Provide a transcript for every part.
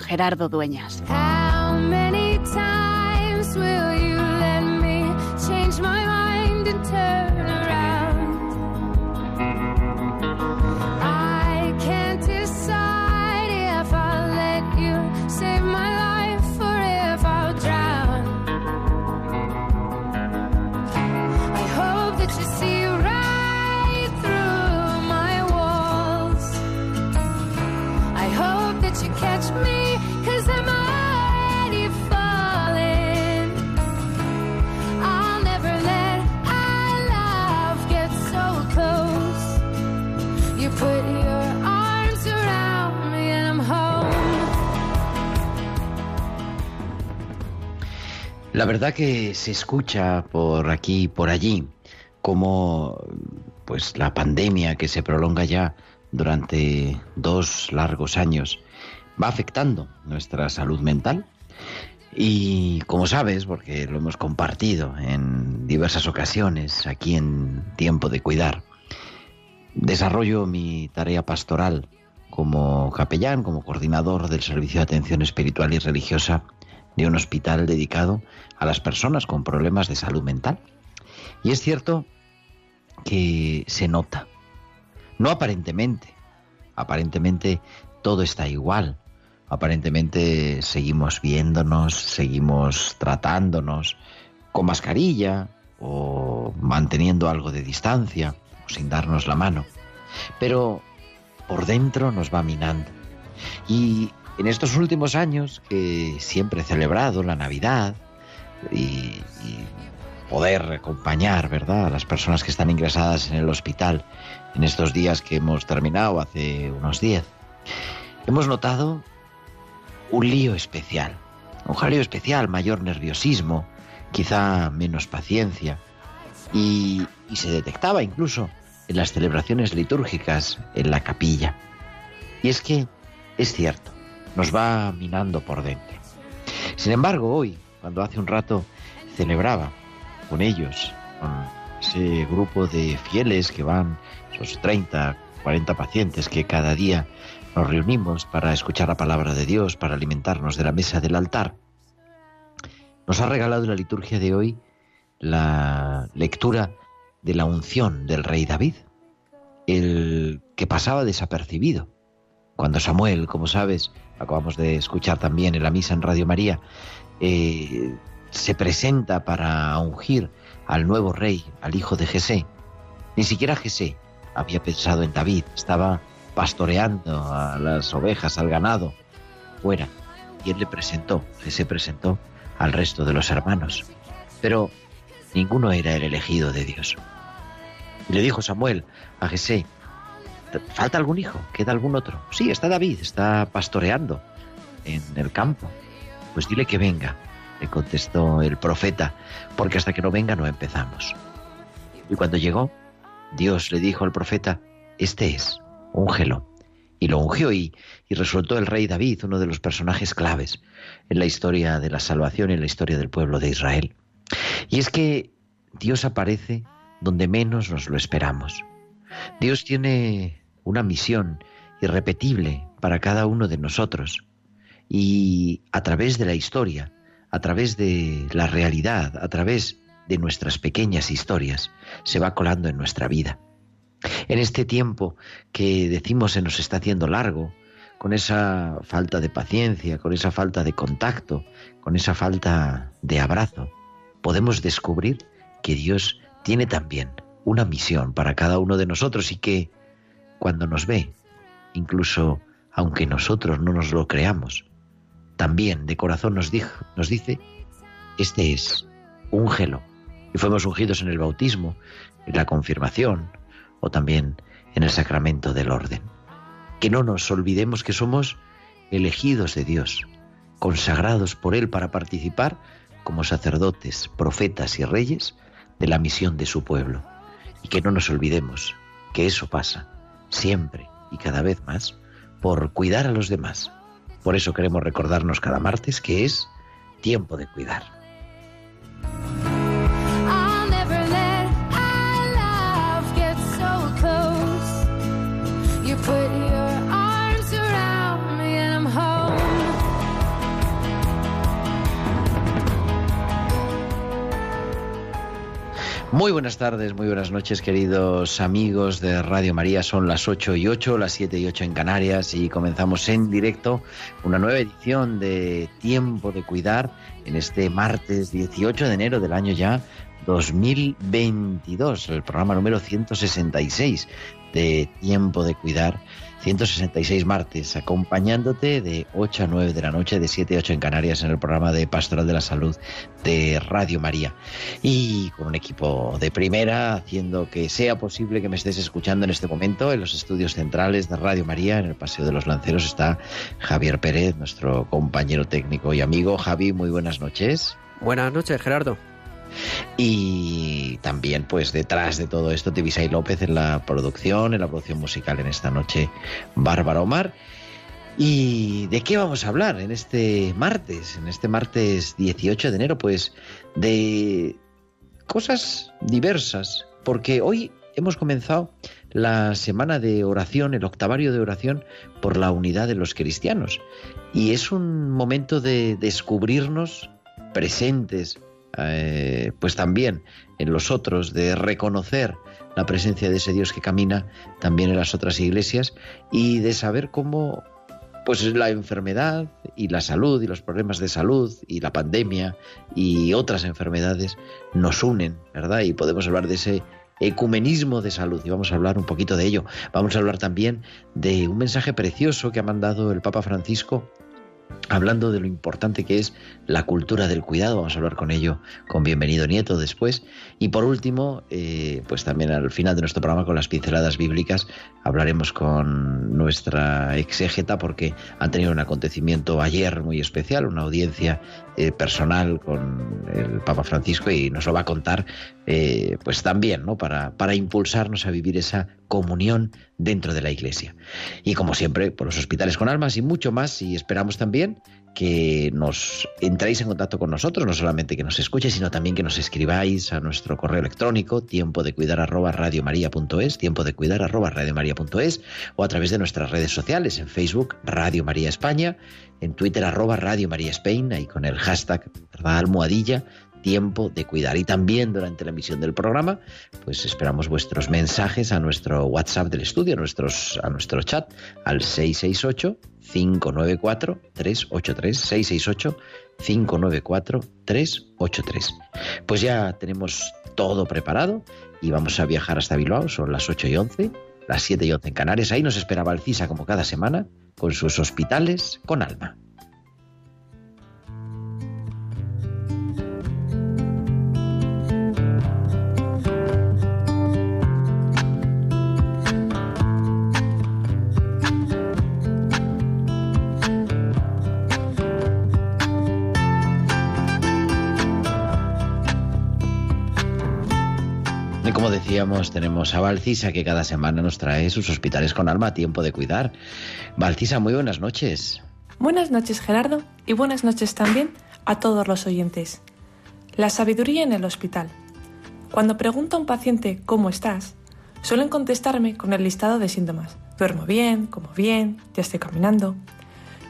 Gerardo Dueñas. La verdad que se escucha por aquí y por allí como pues la pandemia que se prolonga ya durante dos largos años va afectando nuestra salud mental. Y como sabes, porque lo hemos compartido en diversas ocasiones aquí en Tiempo de Cuidar, desarrollo mi tarea pastoral como capellán, como coordinador del Servicio de Atención Espiritual y Religiosa de un hospital dedicado a las personas con problemas de salud mental. Y es cierto que se nota, no aparentemente, aparentemente todo está igual, aparentemente seguimos viéndonos, seguimos tratándonos con mascarilla o manteniendo algo de distancia o sin darnos la mano, pero por dentro nos va minando. Y en estos últimos años que siempre he celebrado la Navidad y, poder acompañar, ¿verdad?, a las personas que están ingresadas en el hospital en estos días que hemos terminado hace unos 10, hemos notado un lío especial, un jaleo especial, mayor nerviosismo, quizá menos paciencia, y se detectaba incluso en las celebraciones litúrgicas en la capilla. Y es que es cierto, nos va minando por dentro. Sin embargo, hoy, cuando hace un rato celebraba con ellos, con ese grupo de fieles que van, esos 30, 40 pacientes que cada día nos reunimos para escuchar la palabra de Dios, para alimentarnos de la mesa del altar, nos ha regalado la liturgia de hoy la lectura de la unción del rey David, el que pasaba desapercibido. Cuando Samuel, como sabes, acabamos de escuchar también en la misa en Radio María, eh, se presenta para ungir al nuevo rey, al hijo de Jesé. Ni siquiera Jesé había pensado en David, estaba pastoreando a las ovejas, al ganado, fuera. Y él le presentó, Jesé presentó al resto de los hermanos. Pero ninguno era el elegido de Dios. Y le dijo Samuel a Jesé, ¿falta algún hijo? ¿Queda algún otro? Sí, está David, está pastoreando en el campo. Pues dile que venga, le contestó el profeta, porque hasta que no venga no empezamos. Y cuando llegó, Dios le dijo al profeta, este es, úngelo. Y lo ungió y, y resultó el rey David uno de los personajes claves en la historia de la salvación y en la historia del pueblo de Israel. Y es que Dios aparece donde menos nos lo esperamos. Dios tiene una misión irrepetible para cada uno de nosotros y a través de la historia, a través de la realidad, a través de nuestras pequeñas historias, se va colando en nuestra vida. En este tiempo que decimos se nos está haciendo largo, con esa falta de paciencia, con esa falta de contacto, con esa falta de abrazo, podemos descubrir que Dios tiene también una misión para cada uno de nosotros y que cuando nos ve, incluso aunque nosotros no nos lo creamos, también de corazón nos, nos dice, este es, úngelo. Y fuimos ungidos en el bautismo, en la confirmación o también en el sacramento del orden. Que no nos olvidemos que somos elegidos de Dios, consagrados por Él para participar como sacerdotes, profetas y reyes de la misión de su pueblo. Y que no nos olvidemos que eso pasa siempre y cada vez más por cuidar a los demás. Por eso queremos recordarnos cada martes que es tiempo de cuidar. Muy buenas tardes, muy buenas noches, queridos amigos de Radio María. Son las 8 y 8, las 7 y 8 en Canarias y comenzamos en directo una nueva edición de Tiempo de Cuidar en este martes 18 de enero del año ya 2022, el programa número 166 de Tiempo de Cuidar 166 martes, acompañándote de 8 a 9 de la noche, de 7 a 8 en Canarias, en el programa de Pastoral de la Salud de Radio María. Y con un equipo de primera, haciendo que sea posible que me estés escuchando en este momento en los estudios centrales de Radio María, en el Paseo de los Lanceros, está Javier Pérez, nuestro compañero técnico y amigo. Javi, muy buenas noches. Buenas noches, Gerardo. Y también, pues detrás de todo esto, Tibisay López en la producción, en la producción musical en esta noche, Bárbara Omar. ¿Y de qué vamos a hablar en este martes? En este martes 18 de enero, pues de cosas diversas, porque hoy hemos comenzado la semana de oración, el octavario de oración por la unidad de los cristianos. Y es un momento de descubrirnos presentes, eh, pues también en los otros, de reconocer la presencia de ese Dios que camina también en las otras iglesias y de saber cómo pues la enfermedad y la salud y los problemas de salud y la pandemia y otras enfermedades nos unen, ¿verdad? Y podemos hablar de ese ecumenismo de salud y vamos a hablar un poquito de ello. Vamos a hablar también de un mensaje precioso que ha mandado el Papa Francisco hablando de lo importante que es la cultura del cuidado. Vamos a hablar con ello con Bienvenido Nieto después. Y por último, eh, pues también al final de nuestro programa con las pinceladas bíblicas hablaremos con nuestra exégeta porque han tenido un acontecimiento ayer muy especial, una audiencia eh, personal con el Papa Francisco y nos lo va a contar eh, pues también, ¿no? Para, para impulsarnos a vivir esa comunión dentro de la Iglesia. Y como siempre, por los hospitales con almas y mucho más, y esperamos también que nos entréis en contacto con nosotros, no solamente que nos escuchéis, sino también que nos escribáis a nuestro correo electrónico, tiempo de cuidar arroba radiomaria.es, tiempo de cuidar arroba radiomaria.es, o a través de nuestras redes sociales, en Facebook, Radio María España, en Twitter, arroba Radio María Spain, ahí con el hashtag, almohadilla, tiempo de cuidar. Y también durante la emisión del programa, pues esperamos vuestros mensajes a nuestro WhatsApp del estudio, a, nuestros, a nuestro chat, al 668-594-383. 668-594-383. Pues ya tenemos todo preparado y vamos a viajar hasta Bilbao, son las 8 y 11, las 7 y 11 en Canarias. Ahí nos esperaba el CISA como cada semana, con sus hospitales con alma. Tenemos a Valcisa que cada semana nos trae sus hospitales con alma a tiempo de cuidar. Valcisa, muy buenas noches. Buenas noches, Gerardo, y buenas noches también a todos los oyentes. La sabiduría en el hospital. Cuando pregunto a un paciente cómo estás, suelen contestarme con el listado de síntomas. Duermo bien, como bien, ya estoy caminando.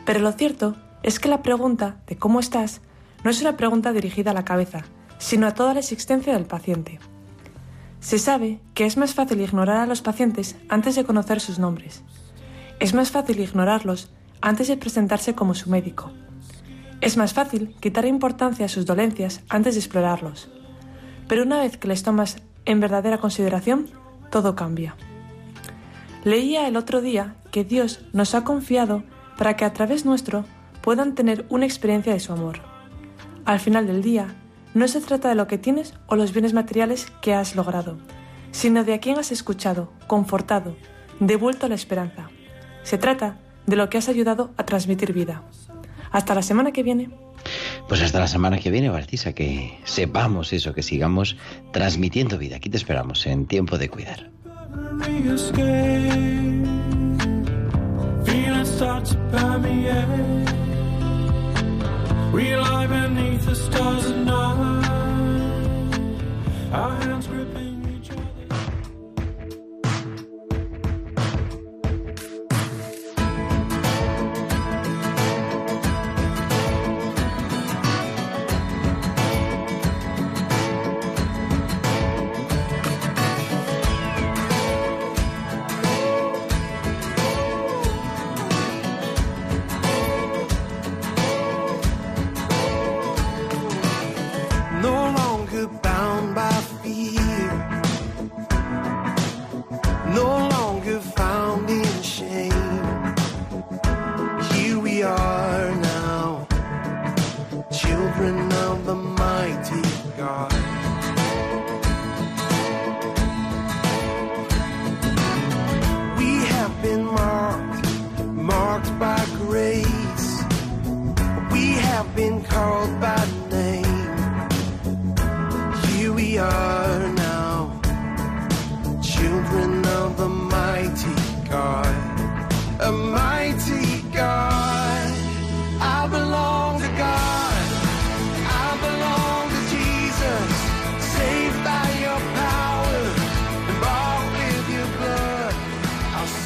Pero lo cierto es que la pregunta de cómo estás no es una pregunta dirigida a la cabeza, sino a toda la existencia del paciente. Se sabe que es más fácil ignorar a los pacientes antes de conocer sus nombres. Es más fácil ignorarlos antes de presentarse como su médico. Es más fácil quitar importancia a sus dolencias antes de explorarlos. Pero una vez que les tomas en verdadera consideración, todo cambia. Leía el otro día que Dios nos ha confiado para que a través nuestro puedan tener una experiencia de su amor. Al final del día, no se trata de lo que tienes o los bienes materiales que has logrado, sino de a quién has escuchado, confortado, devuelto la esperanza. Se trata de lo que has ayudado a transmitir vida. Hasta la semana que viene. Pues hasta la semana que viene, Bartisa, que sepamos eso, que sigamos transmitiendo vida. Aquí te esperamos en tiempo de cuidar. We lie beneath the stars at night. Our hands grip.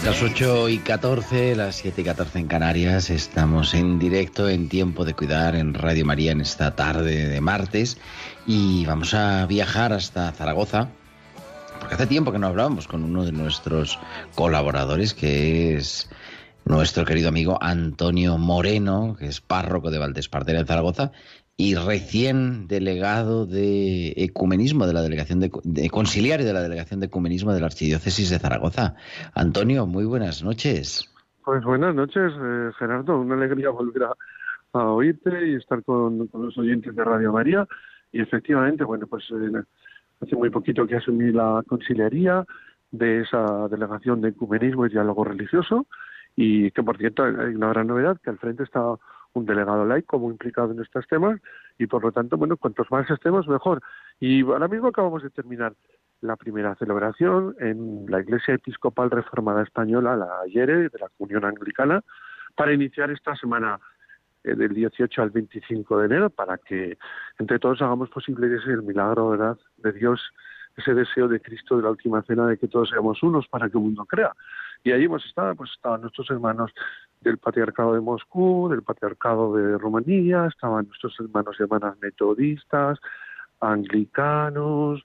Las 8 y 14, las 7 y 14 en Canarias, estamos en directo en Tiempo de Cuidar en Radio María en esta tarde de martes. Y vamos a viajar hasta Zaragoza, porque hace tiempo que no hablábamos con uno de nuestros colaboradores, que es nuestro querido amigo Antonio Moreno, que es párroco de Valdespartera en Zaragoza y recién delegado de ecumenismo de la delegación de, de, conciliario de la delegación de ecumenismo de la archidiócesis de Zaragoza. Antonio, muy buenas noches. Pues buenas noches, eh, Gerardo. Una alegría volver a, a oírte y estar con, con, los oyentes de Radio María. Y efectivamente, bueno, pues eh, hace muy poquito que asumí la conciliaría de esa delegación de ecumenismo y diálogo religioso y que por cierto hay una gran novedad que al frente está un delegado laico muy implicado en estos temas y por lo tanto, bueno, cuantos más estemos, mejor. Y ahora mismo acabamos de terminar la primera celebración en la Iglesia Episcopal Reformada Española, la Ayere, de la Comunión Anglicana, para iniciar esta semana eh, del 18 al 25 de enero, para que entre todos hagamos posible ese el milagro ¿verdad? de Dios, ese deseo de Cristo de la última cena de que todos seamos unos para que el mundo crea. Y ahí hemos estado, pues estaban nuestros hermanos del Patriarcado de Moscú, del Patriarcado de Rumanía, estaban nuestros hermanos y hermanas metodistas, anglicanos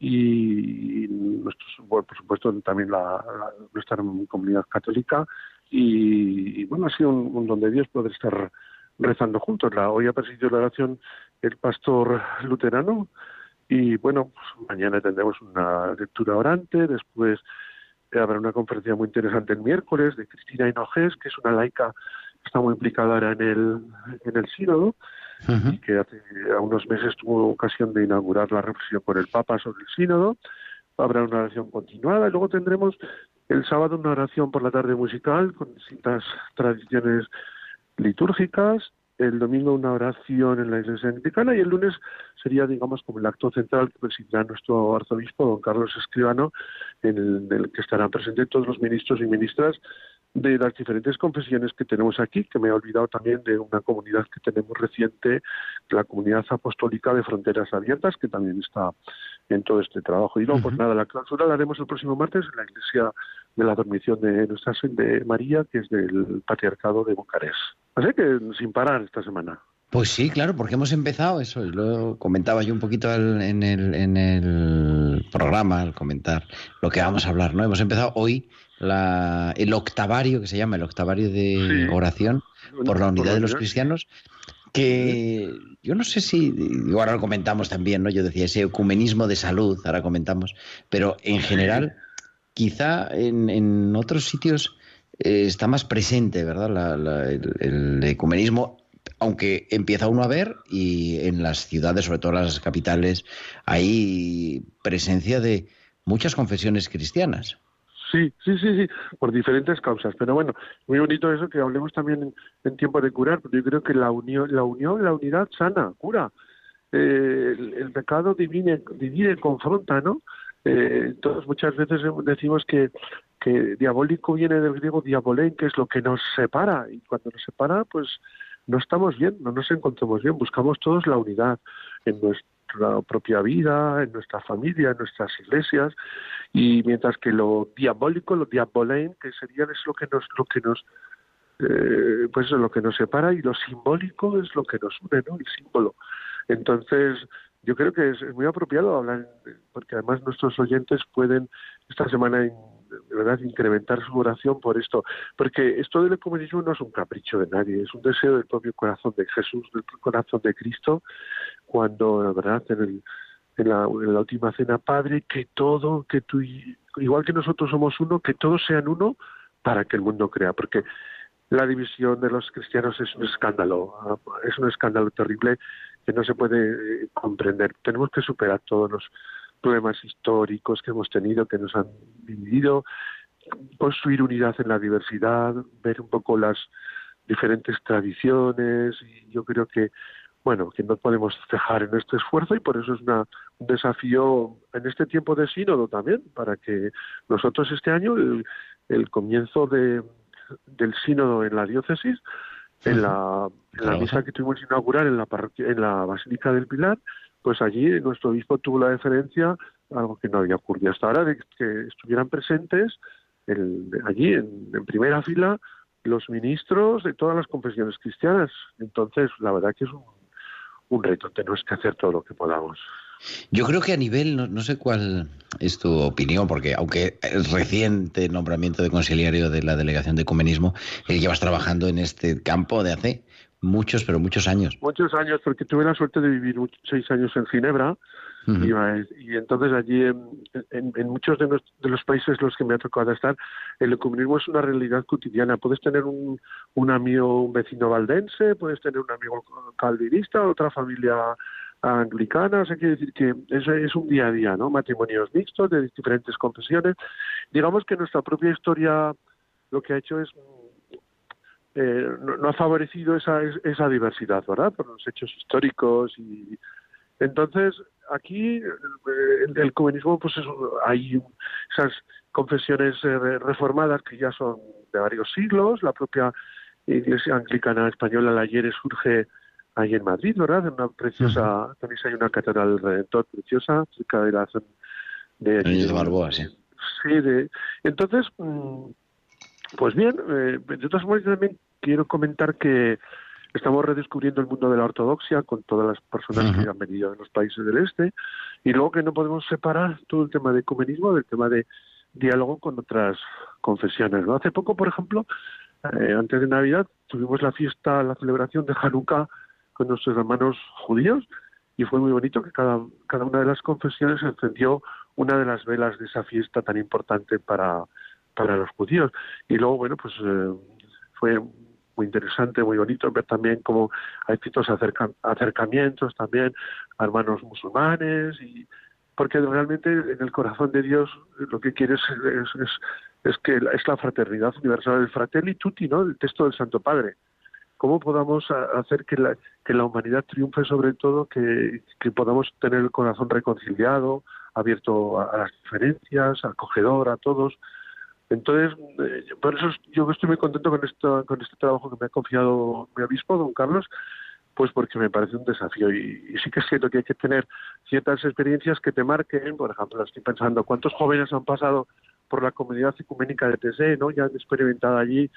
y nuestros, por supuesto también la, nuestra comunidad católica y, bueno, ha sido un, un don de Dios poder estar rezando juntos. Hoy ha presidido la oración el pastor luterano y bueno, pues mañana tendremos una lectura orante, después habrá una conferencia muy interesante el miércoles de Cristina Hinojés, que es una laica que está muy implicada ahora en el, en el sínodo, uh -huh. y que hace unos meses tuvo ocasión de inaugurar la reflexión con el Papa sobre el sínodo. Habrá una oración continuada y luego tendremos el sábado una oración por la tarde musical con distintas tradiciones litúrgicas el domingo una oración en la iglesia anglicana y el lunes sería, digamos, como el acto central que presidirá nuestro arzobispo, don Carlos Escribano, en el, en el que estarán presentes todos los ministros y ministras de las diferentes confesiones que tenemos aquí, que me he olvidado también de una comunidad que tenemos reciente, la comunidad apostólica de fronteras abiertas, que también está en todo este trabajo. Y no, uh -huh. pues nada, la clausura la haremos el próximo martes en la iglesia de la dormición de Nuestra de María, que es del Patriarcado de Bucarest. Así que sin parar esta semana. Pues sí, claro, porque hemos empezado eso, lo comentaba yo un poquito al, en, el, en el programa, al comentar lo que vamos a hablar, ¿no? Hemos empezado hoy la, el octavario, que se llama el octavario de sí. oración por la unidad de los cristianos, que yo no sé si, ahora lo comentamos también, ¿no? Yo decía ese ecumenismo de salud, ahora comentamos, pero en general, quizá en, en otros sitios eh, está más presente, ¿verdad? La, la, el, el, ecumenismo, aunque empieza uno a ver y en las ciudades, sobre todo las capitales, hay presencia de muchas confesiones cristianas. Sí, sí, sí, sí, por diferentes causas. Pero bueno, muy bonito eso que hablemos también en, tiempo de curar, porque yo creo que la unión, la unión, la unidad sana, cura. Eh, el, pecado divide, divide, confronta, ¿no? Eh, todos muchas veces decimos que, que diabólico viene del griego diabolén, que es lo que nos separa, y cuando nos separa, pues no estamos bien, no nos encontramos bien, buscamos todos la unidad en nuestra propia vida, en nuestra familia, en nuestras iglesias, y mientras que lo diabólico, lo diabolén, que sería es lo que nos, lo que nos eh, pues es lo que nos separa y lo simbólico es lo que nos une, ¿no? El símbolo. Entonces, yo creo que es, muy apropiado hablar, porque además nuestros oyentes pueden esta semana de verdad incrementar su oración por esto, porque esto del ecumenismo no es un capricho de nadie, es un deseo del propio corazón de Jesús, del corazón de Cristo, cuando la verdad en, en, la, última cena, Padre, que todo, que tú, igual que nosotros somos uno, que todos sean uno para que el mundo crea, porque la división de los cristianos es un escándalo, es un escándalo terrible que no se puede eh, comprender. Tenemos que superar todos los problemas históricos que hemos tenido, que nos han dividido, construir unidad en la diversidad, ver un poco las diferentes tradiciones y yo creo que bueno, que no podemos cejar en este esfuerzo y por eso es una, un desafío en este tiempo de sínodo también, para que nosotros este año, el, comienzo de, del sínodo en la diócesis, en la, misa que tuvimos inaugurar en la, en la Basílica del Pilar, pues allí nuestro obispo tuvo la deferencia, algo que no había ocurrido hasta ahora, de que estuvieran presentes allí en, primera fila los ministros de todas las confesiones cristianas. Entonces, la verdad que es un, un reto, tenemos que hacer todo lo que podamos. Yo creo que a nivel, no, sé cuál es tu opinión, porque aunque el reciente nombramiento de conciliario de la Delegación de Ecumenismo, eh, llevas trabajando en este campo de hace muchos, pero muchos años. Muchos años, porque tuve la suerte de vivir seis años en Ginebra, y, entonces allí, en, muchos de, los países en los que me ha tocado estar, el ecumenismo es una realidad cotidiana. Puedes tener un, un amigo, un vecino valdense, puedes tener un amigo calvinista, otra familia anglicana, o sea, quiere decir que es, es un día a día, ¿no? Matrimonios mixtos de diferentes confesiones. Digamos que nuestra propia historia lo que ha hecho es eh, no, ha favorecido esa, esa diversidad, ¿verdad? Por los hechos históricos y entonces aquí el, el comunismo pues hay esas confesiones eh, reformadas que ya son de varios siglos, la propia Iglesia Anglicana Española la ayer surge ahí en Madrid, ¿verdad? En una preciosa, también hay una catedral Redentor preciosa, cerca de la zona de, de Barboa, sí. Sí, de, entonces, mm, pues bien, eh, de todas formas también quiero comentar que estamos redescubriendo el mundo de la ortodoxia con todas las personas que han venido de los países del este y luego que no podemos separar todo el tema de ecumenismo del tema de diálogo con otras confesiones. ¿no? Hace poco, por ejemplo, eh, antes de Navidad, tuvimos la fiesta, la celebración de Hanukkah con nuestros hermanos judíos y fue muy bonito que cada, cada una de las confesiones encendió una de las velas de esa fiesta tan importante para, para los judíos. Y luego, bueno, pues eh, fue muy interesante, muy bonito ver también cómo hay ciertos acercamientos también a hermanos musulmanes y porque realmente en el corazón de Dios lo que quiere es, es, es, que es la fraternidad universal, el fratelli tutti, ¿no? El texto del Santo Padre cómo podamos hacer que la, que la humanidad triunfe sobre todo, que, podamos tener el corazón reconciliado, abierto a, las diferencias, acogedor a todos. Entonces, eh, por eso yo estoy muy contento con, esto, con este trabajo que me ha confiado mi obispo, don Carlos, pues porque me parece un desafío y, sí que es cierto que hay que tener ciertas experiencias que te marquen, por ejemplo, estoy pensando cuántos jóvenes han pasado por la comunidad ecuménica de TSE, ¿no? Ya han experimentado allí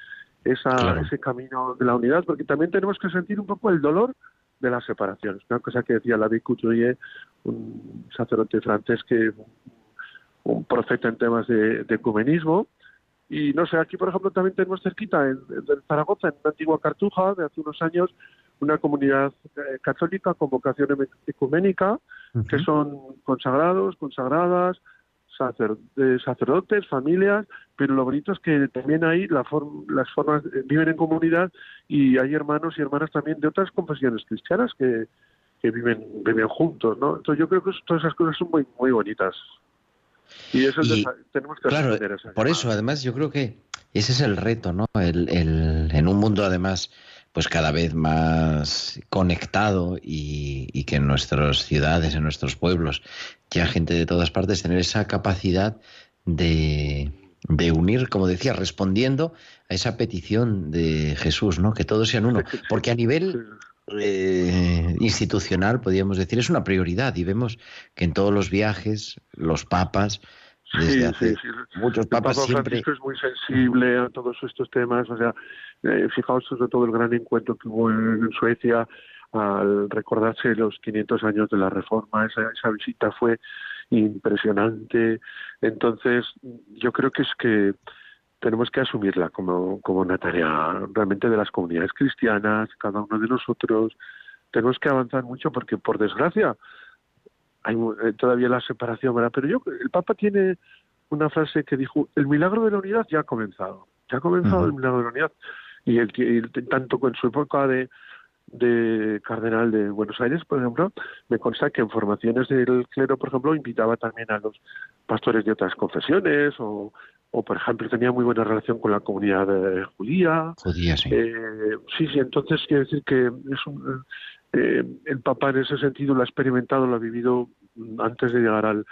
esa, ese camino de la unidad, porque también tenemos que sentir un poco el dolor de las separaciones. Una cosa que decía David Couturier, un sacerdote francés que un profeta en temas de, ecumenismo. Y no sé, aquí por ejemplo también tenemos cerquita, en, Zaragoza, en una antigua cartuja de hace unos años, una comunidad eh, católica con vocación ecuménica, que son consagrados, consagradas, sacerdotes, familias, pero lo bonito es que también hay la las formas, eh, viven en comunidad y hay hermanos y hermanas también de otras confesiones cristianas que, viven, viven juntos, ¿no? Entonces yo creo que todas esas cosas son muy, muy bonitas. Y eso tenemos que claro, por eso, además, yo creo que ese es el reto, ¿no? El, el, en un mundo, además, pues cada vez más conectado y, y, que en nuestras ciudades, en nuestros pueblos, ya gente de todas partes, tener esa capacidad de, de unir, como decía, respondiendo a esa petición de Jesús, ¿no? Que todos sean uno. Porque a nivel eh, institucional, podríamos decir, es una prioridad y vemos que en todos los viajes, los papas, desde hace muchos papas el Papa Francisco es muy sensible a todos estos temas, o sea, eh, fijaos sobre todo el gran encuentro que hubo en Suecia al recordarse los 500 años de la Reforma, esa, esa visita fue impresionante. Entonces, yo creo que es que tenemos que asumirla como, como una tarea realmente de las comunidades cristianas, cada uno de nosotros. Tenemos que avanzar mucho porque, por desgracia, hay eh, todavía la separación, ¿verdad? Pero yo, el Papa tiene una frase que dijo, el milagro de la unidad ya ha comenzado, ya ha comenzado el milagro de la unidad. Y, el, y tanto en su época de, de cardenal de Buenos Aires, por ejemplo, me consta que en formaciones del clero, por ejemplo, invitaba también a los pastores de otras confesiones o, o por ejemplo, tenía muy buena relación con la comunidad eh, judía. Judía, sí. Eh, sí, sí, entonces quiere decir que es un, eh, el Papa en ese sentido lo ha experimentado, lo ha vivido antes de llegar al,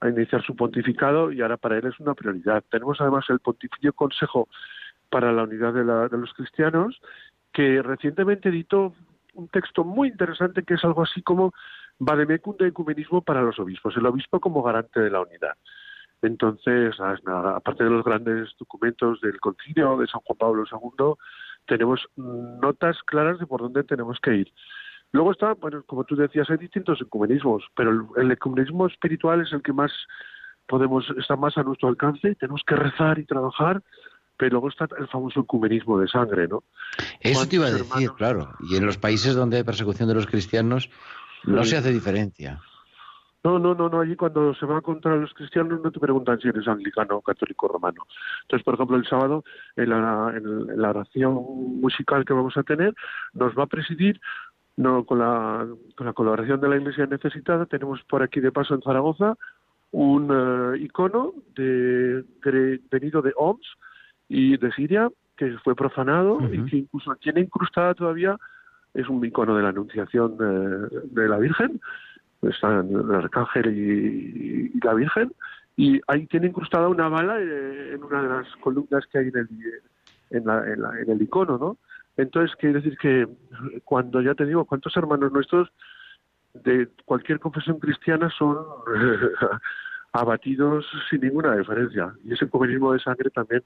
a iniciar su pontificado y ahora para él es una prioridad. Tenemos además el Pontificio Consejo para la Unidad de, la, de los Cristianos que recientemente editó un texto muy interesante que es algo así como Vademecum de ecumenismo para los obispos, el obispo como garante de la unidad. Entonces, aparte de los grandes documentos del concilio de San Juan Pablo II, tenemos notas claras de por dónde tenemos que ir. Luego está, bueno, como tú decías, hay distintos ecumenismos, pero el, el ecumenismo espiritual es el que más podemos, está más a nuestro alcance tenemos que rezar y trabajar pero luego está el famoso ecumenismo de sangre, ¿no? Eso te iba a decir, claro. Y en los países donde hay persecución de los cristianos no se hace diferencia. No, no, no, no. Allí cuando se va contra los cristianos no te preguntan si eres anglicano, católico, romano. Entonces, por ejemplo, el sábado en la, en la oración musical que vamos a tener nos va a presidir no con la, con la colaboración de la Iglesia necesitada. Tenemos por aquí de paso en Zaragoza un eh, icono de, de, venido de Oms, y de Siria, que fue profanado y que incluso tiene incrustada todavía, es un icono de la Anunciación de, la Virgen, están el Arcángel y, la Virgen, y ahí tiene incrustada una bala eh, en una de las columnas que hay en el, en, la, en, el icono, ¿no? Entonces, quiere decir que cuando ya te digo, ¿cuántos hermanos nuestros de cualquier confesión cristiana son abatidos sin ninguna diferencia? Y ese comunismo de sangre también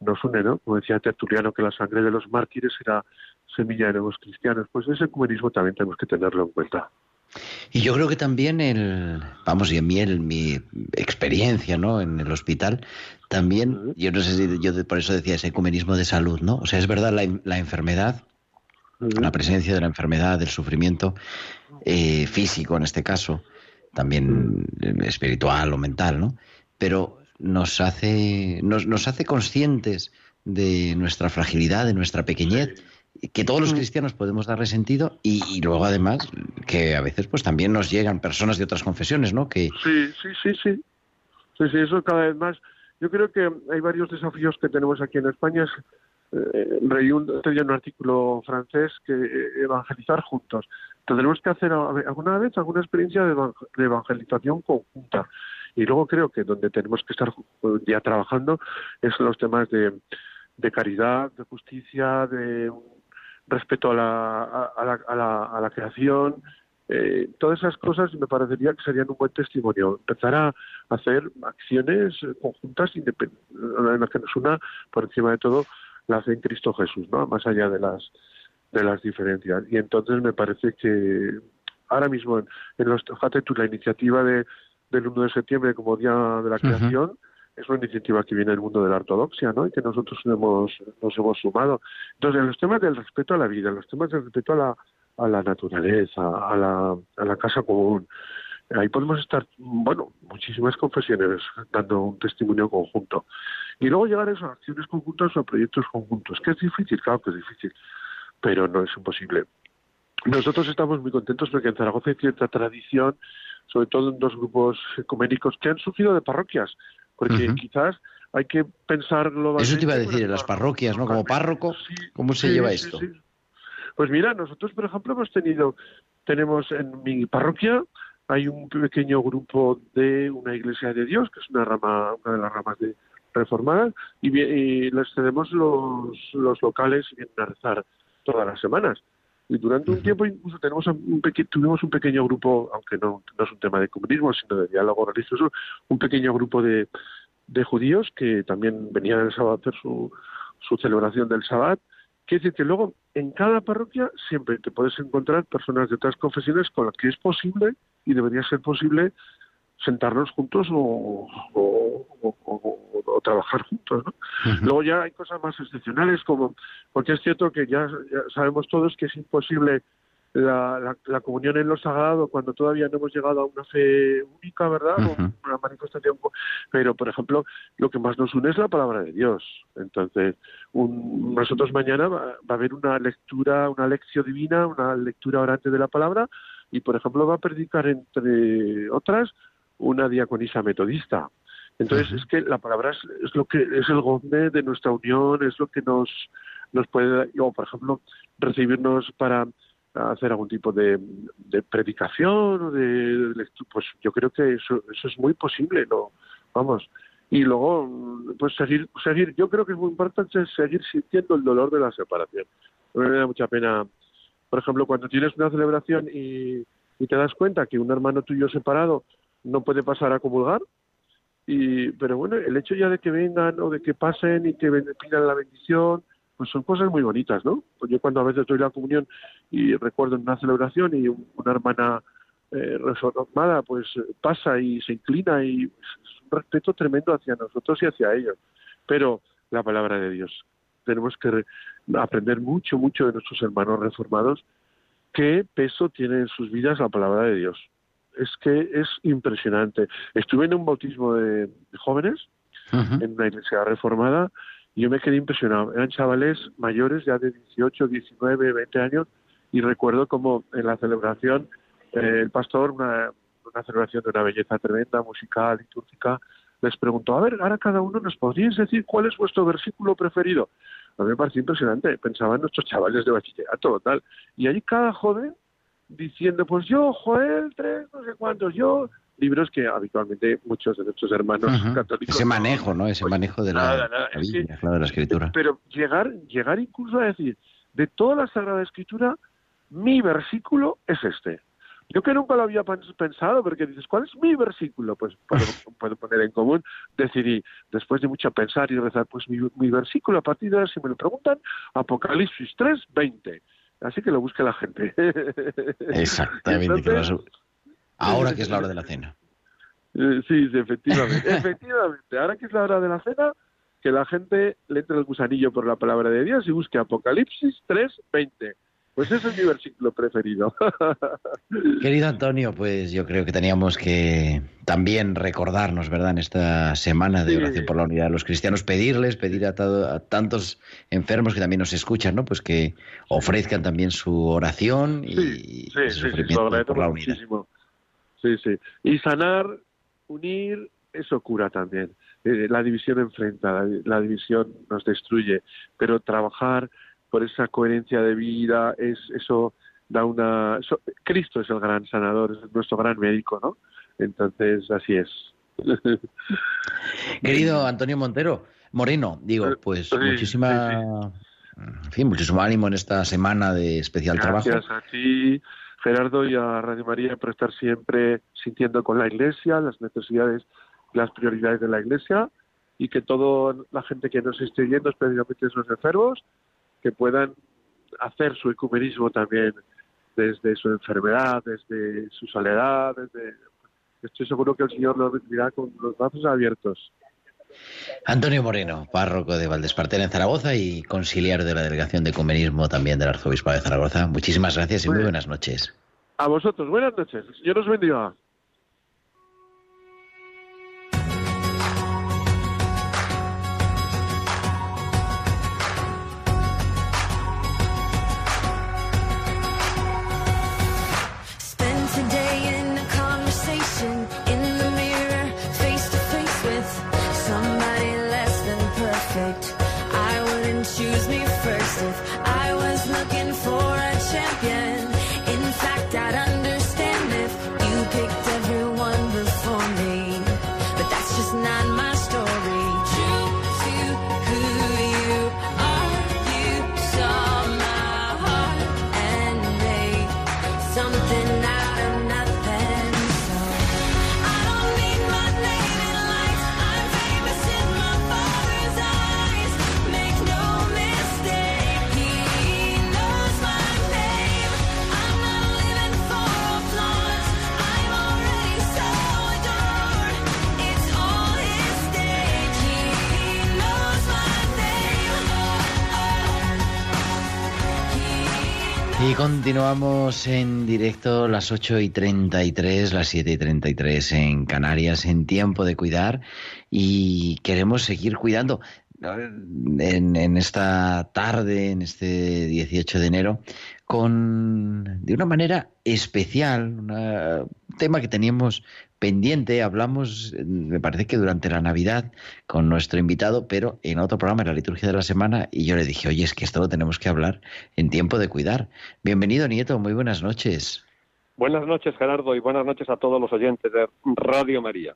nos une, ¿no? Como decía Tertuliano, que la sangre de los mártires era semilla de nuevos cristianos. Pues ese ecumenismo también tenemos que tenerlo en cuenta. Y yo creo que también el, vamos, y en mi, mi experiencia, ¿no? En el hospital, también, yo no sé si yo por eso decía ese ecumenismo de salud, ¿no? O sea, es verdad la, la enfermedad, la presencia de la enfermedad, del sufrimiento eh, físico en este caso, también espiritual o mental, ¿no? Pero nos hace, nos, nos hace conscientes de nuestra fragilidad, de nuestra pequeñez, que todos los mm. cristianos podemos darle sentido y, luego además que a veces pues también nos llegan personas de otras confesiones, ¿no? Que... Sí, sí, sí, sí. Sí, sí, eso cada vez más. Yo creo que hay varios desafíos que tenemos aquí en España. Eh, leí un, un artículo francés que eh, evangelizar juntos. Tendremos que hacer alguna vez alguna experiencia de evangelización conjunta. Y luego creo que donde tenemos que estar ya trabajando es en los temas de, de caridad, de justicia, de respeto a la, a, la, a la, a la creación, eh, todas esas cosas me parecería que serían un buen testimonio. Empezar a hacer acciones conjuntas en las que nos una, por encima de todo, la fe en Cristo Jesús, ¿no? Más allá de las de las diferencias. Y entonces me parece que ahora mismo en, los, fíjate tú, la iniciativa de, del 1 de septiembre como Día de la Creación, es una iniciativa que viene del mundo de la ortodoxia, ¿no? Y que nosotros hemos, nos hemos sumado. Entonces, en los temas del respeto a la vida, en los temas del respeto a la, a la naturaleza, a la, casa común, ahí podemos estar, bueno, muchísimas confesiones dando un testimonio conjunto. Y luego llegar a esas acciones conjuntas o a proyectos conjuntos, que es difícil, claro que es difícil, pero no es imposible. Nosotros estamos muy contentos porque en Zaragoza hay cierta tradición sobre todo en dos grupos ecuménicos que han surgido de parroquias, porque quizás hay que pensar globalmente. Eso te iba a decir, en las parroquias, ¿no? Como párroco, ¿cómo se lleva esto? Pues mira, nosotros, por ejemplo, hemos tenido, tenemos en mi parroquia, hay un pequeño grupo de una iglesia de Dios, que es una rama, una de las ramas de reformada, y, les tenemos los, los locales y vienen a rezar todas las semanas. Y durante un tiempo incluso tenemos un tuvimos un pequeño grupo, aunque no, no es un tema de comunismo, sino de diálogo religioso, un pequeño grupo de, de judíos que también venían el sábado a hacer su, su celebración del Sabbat. Quiere decir que luego en cada parroquia siempre te puedes encontrar personas de otras confesiones con las que es posible y debería ser posible sentarnos juntos o, trabajar juntos. Luego ya hay cosas más excepcionales, como porque es cierto que ya, sabemos todos que es imposible la, la, comunión en lo sagrado cuando todavía no hemos llegado a una fe única, ¿verdad? Una manifestación. Pero, por ejemplo, lo que más nos une es la palabra de Dios. Entonces, nosotros mañana va, a haber una lectura, una lección divina, una lectura orante de la palabra, y, por ejemplo, va a predicar, entre otras, una diaconisa metodista. Entonces, es que la palabra es, lo que es el gozne de nuestra unión, es lo que nos, nos puede, o por ejemplo, recibirnos para hacer algún tipo de, predicación o de, pues yo creo que eso, eso es muy posible, ¿no? Vamos. Y luego, pues seguir, seguir, yo creo que es muy importante seguir sintiendo el dolor de la separación. me da mucha pena, por ejemplo, cuando tienes una celebración y, y te das cuenta que un hermano tuyo separado no puede pasar a comulgar. Y, pero bueno, el hecho ya de que vengan o de que pasen y que pidan la bendición, pues son cosas muy bonitas, ¿no? Pues yo cuando a veces doy la comunión y recuerdo en una celebración y una hermana eh, reformada pues pasa y se inclina y es un respeto tremendo hacia nosotros y hacia ellos. Pero la palabra de Dios, tenemos que aprender mucho, mucho de nuestros hermanos reformados qué peso tiene en sus vidas la palabra de Dios es que es impresionante. Estuve en un bautismo de, jóvenes en una iglesia reformada y yo me quedé impresionado. Eran chavales mayores, ya de 18, 19, 20 años, y recuerdo como en la celebración eh, el pastor, una, una celebración de una belleza tremenda, musical, litúrgica, les preguntó, a ver, ahora cada uno nos podríais decir cuál es vuestro versículo preferido. A mí me pareció impresionante, pensaba en nuestros chavales de bachillerato, tal. Y ahí cada joven diciendo, pues yo, Joel, tres, no sé cuántos, yo, libros que habitualmente muchos de nuestros hermanos católicos... Ese manejo, ¿no? Ese manejo de la, de la escritura. Pero llegar, llegar incluso a decir, de toda la Sagrada Escritura, mi versículo es este. Yo que nunca lo había pensado, porque dices, ¿cuál es mi versículo? Pues puedo, puedo poner en común, decidí, después de mucho pensar y rezar, pues mi, mi versículo a partir de ahora, si me lo preguntan, Apocalipsis 3, 20 Así que lo busque la gente. Exactamente. Ahora que es la hora de la cena. Eh, sí, efectivamente. efectivamente. Ahora que es la hora de la cena, que la gente le entre el gusanillo por la palabra de Dios y busque Apocalipsis 3.20. Pues ese es mi versículo preferido. Querido Antonio, pues yo creo que teníamos que también recordarnos, ¿verdad?, en esta semana de oración por la unidad de los cristianos, pedirles, pedir a, tantos enfermos que también nos escuchan, ¿no? Pues que ofrezcan también su oración y, su sufrimiento por la unidad. Sí, sí. Y sanar, unir, eso cura también. Eh, la división enfrenta, la división nos destruye, pero trabajar por esa coherencia de vida, es eso da una Cristo es el gran sanador, es nuestro gran médico, ¿no? Entonces, así es. Querido Antonio Montero, Moreno, digo, eh, pues muchísima en fin, muchísimo ánimo en esta semana de especial trabajo. Gracias a ti, Gerardo, y a Radio María por estar siempre sintiendo con la Iglesia las necesidades, las prioridades de la Iglesia y que toda la gente que nos esté viendo, especialmente esos enfermos, que puedan hacer su ecumenismo también desde su enfermedad, desde su soledad, desde... Estoy seguro que el Señor lo recibirá con los brazos abiertos. Antonio Moreno, párroco de Valdespartera en Zaragoza y conciliar de la Delegación de Ecumenismo también del Arzobispo de Zaragoza. Muchísimas gracias y muy buenas noches. A vosotros, buenas noches. El Señor os bendiga. Continuamos en directo las 8 y 33, las 7 y 33 en Canarias, en tiempo de cuidar y queremos seguir cuidando. En, en esta tarde, en este 18 de enero, con de una manera especial, un tema que teníamos pendiente, hablamos, eh, me parece que durante la Navidad con nuestro invitado, pero en otro programa, en la liturgia de la semana, y yo le dije, oye, es que esto lo tenemos que hablar en tiempo de cuidar. Bienvenido, Nieto, muy buenas noches. Buenas noches, Gerardo, y buenas noches a todos los oyentes de Radio María.